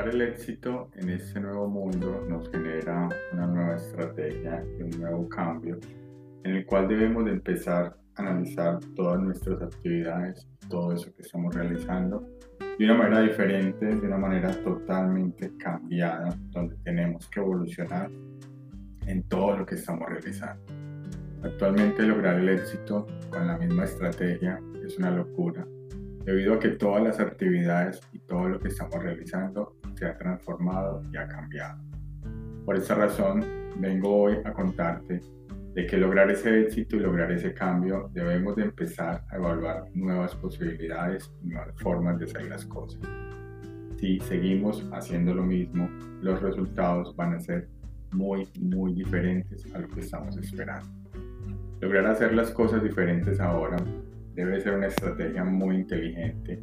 el éxito en este nuevo mundo nos genera una nueva estrategia y un nuevo cambio en el cual debemos de empezar a analizar todas nuestras actividades, todo eso que estamos realizando de una manera diferente, de una manera totalmente cambiada, donde tenemos que evolucionar en todo lo que estamos realizando. Actualmente lograr el éxito con la misma estrategia es una locura, debido a que todas las actividades y todo lo que estamos realizando se ha transformado y ha cambiado. Por esta razón, vengo hoy a contarte de que lograr ese éxito y lograr ese cambio debemos de empezar a evaluar nuevas posibilidades y nuevas formas de hacer las cosas. Si seguimos haciendo lo mismo, los resultados van a ser muy, muy diferentes a lo que estamos esperando. Lograr hacer las cosas diferentes ahora debe ser una estrategia muy inteligente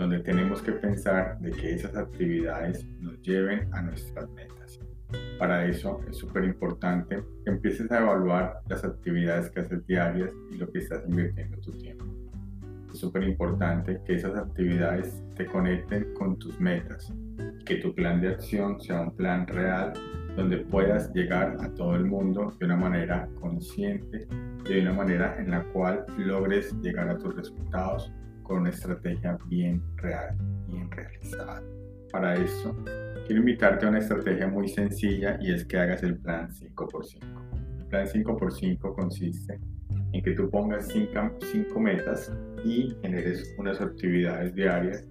donde tenemos que pensar de que esas actividades nos lleven a nuestras metas. Para eso es súper importante que empieces a evaluar las actividades que haces diarias y lo que estás invirtiendo tu tiempo. Es súper importante que esas actividades te conecten con tus metas, que tu plan de acción sea un plan real donde puedas llegar a todo el mundo de una manera consciente y de una manera en la cual logres llegar a tus resultados con una estrategia bien real, bien realizada. Para eso, quiero invitarte a una estrategia muy sencilla y es que hagas el plan 5x5. El plan 5x5 consiste en que tú pongas 5 metas y generes unas actividades diarias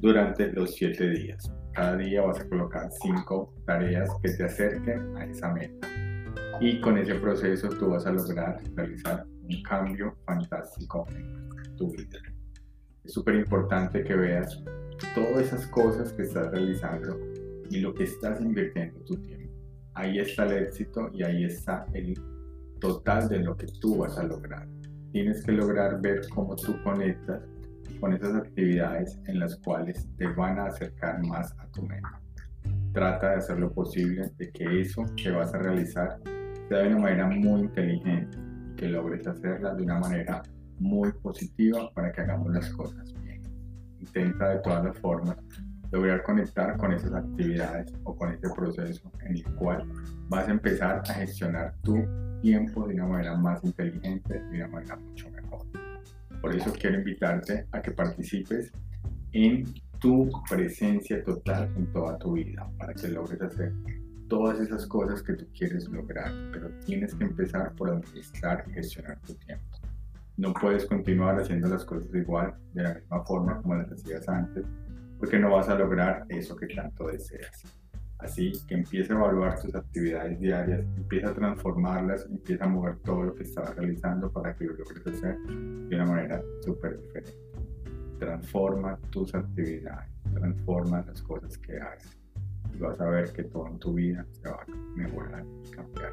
durante los 7 días. Cada día vas a colocar 5 tareas que te acerquen a esa meta. Y con ese proceso tú vas a lograr realizar un cambio fantástico en tu vida. Es súper importante que veas todas esas cosas que estás realizando y lo que estás invirtiendo tu tiempo. Ahí está el éxito y ahí está el total de lo que tú vas a lograr. Tienes que lograr ver cómo tú conectas con esas actividades en las cuales te van a acercar más a tu meta. Trata de hacer lo posible de que eso que vas a realizar sea de una manera muy inteligente que logres hacerla de una manera muy positiva para que hagamos las cosas bien. Intenta de todas las formas lograr conectar con esas actividades o con ese proceso en el cual vas a empezar a gestionar tu tiempo de una manera más inteligente, de una manera mucho mejor. Por eso quiero invitarte a que participes en tu presencia total en toda tu vida, para que logres hacer todas esas cosas que tú quieres lograr, pero tienes que empezar por administrar y gestionar tu tiempo. No puedes continuar haciendo las cosas igual, de la misma forma como las hacías antes, porque no vas a lograr eso que tanto deseas. Así que empieza a evaluar tus actividades diarias, empieza a transformarlas, empieza a mover todo lo que estabas realizando para que lo logres hacer de una manera súper diferente. Transforma tus actividades, transforma las cosas que haces y vas a ver que todo en tu vida se va a mejorar y cambiar.